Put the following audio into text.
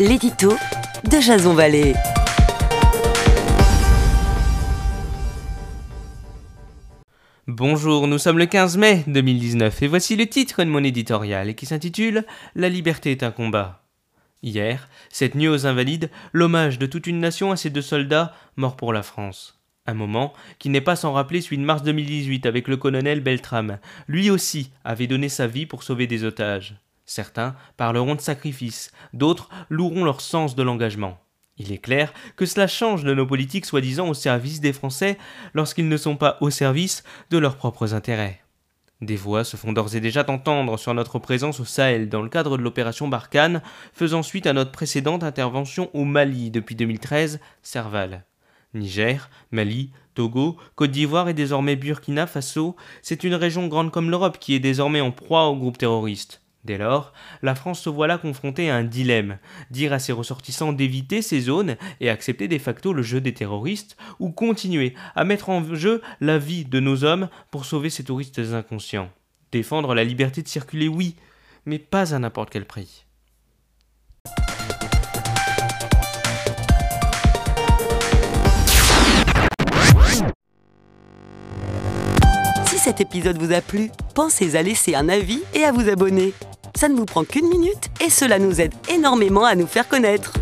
l'édito de Jason Vallée. Bonjour, nous sommes le 15 mai 2019 et voici le titre de mon éditorial qui s'intitule La liberté est un combat. Hier, cette nuit aux Invalides, l'hommage de toute une nation à ces deux soldats morts pour la France. Un moment qui n'est pas sans rappeler celui de mars 2018 avec le colonel Beltram. Lui aussi avait donné sa vie pour sauver des otages. Certains parleront de sacrifice, d'autres loueront leur sens de l'engagement. Il est clair que cela change de nos politiques soi-disant au service des Français lorsqu'ils ne sont pas au service de leurs propres intérêts. Des voix se font d'ores et déjà entendre sur notre présence au Sahel dans le cadre de l'opération Barkhane, faisant suite à notre précédente intervention au Mali depuis 2013, Serval. Niger, Mali, Togo, Côte d'Ivoire et désormais Burkina Faso, c'est une région grande comme l'Europe qui est désormais en proie aux groupes terroristes. Dès lors, la France se voit là confrontée à un dilemme dire à ses ressortissants d'éviter ces zones et accepter de facto le jeu des terroristes, ou continuer à mettre en jeu la vie de nos hommes pour sauver ces touristes inconscients. Défendre la liberté de circuler, oui, mais pas à n'importe quel prix. Si cet épisode vous a plu, pensez à laisser un avis et à vous abonner. Ça ne vous prend qu'une minute et cela nous aide énormément à nous faire connaître.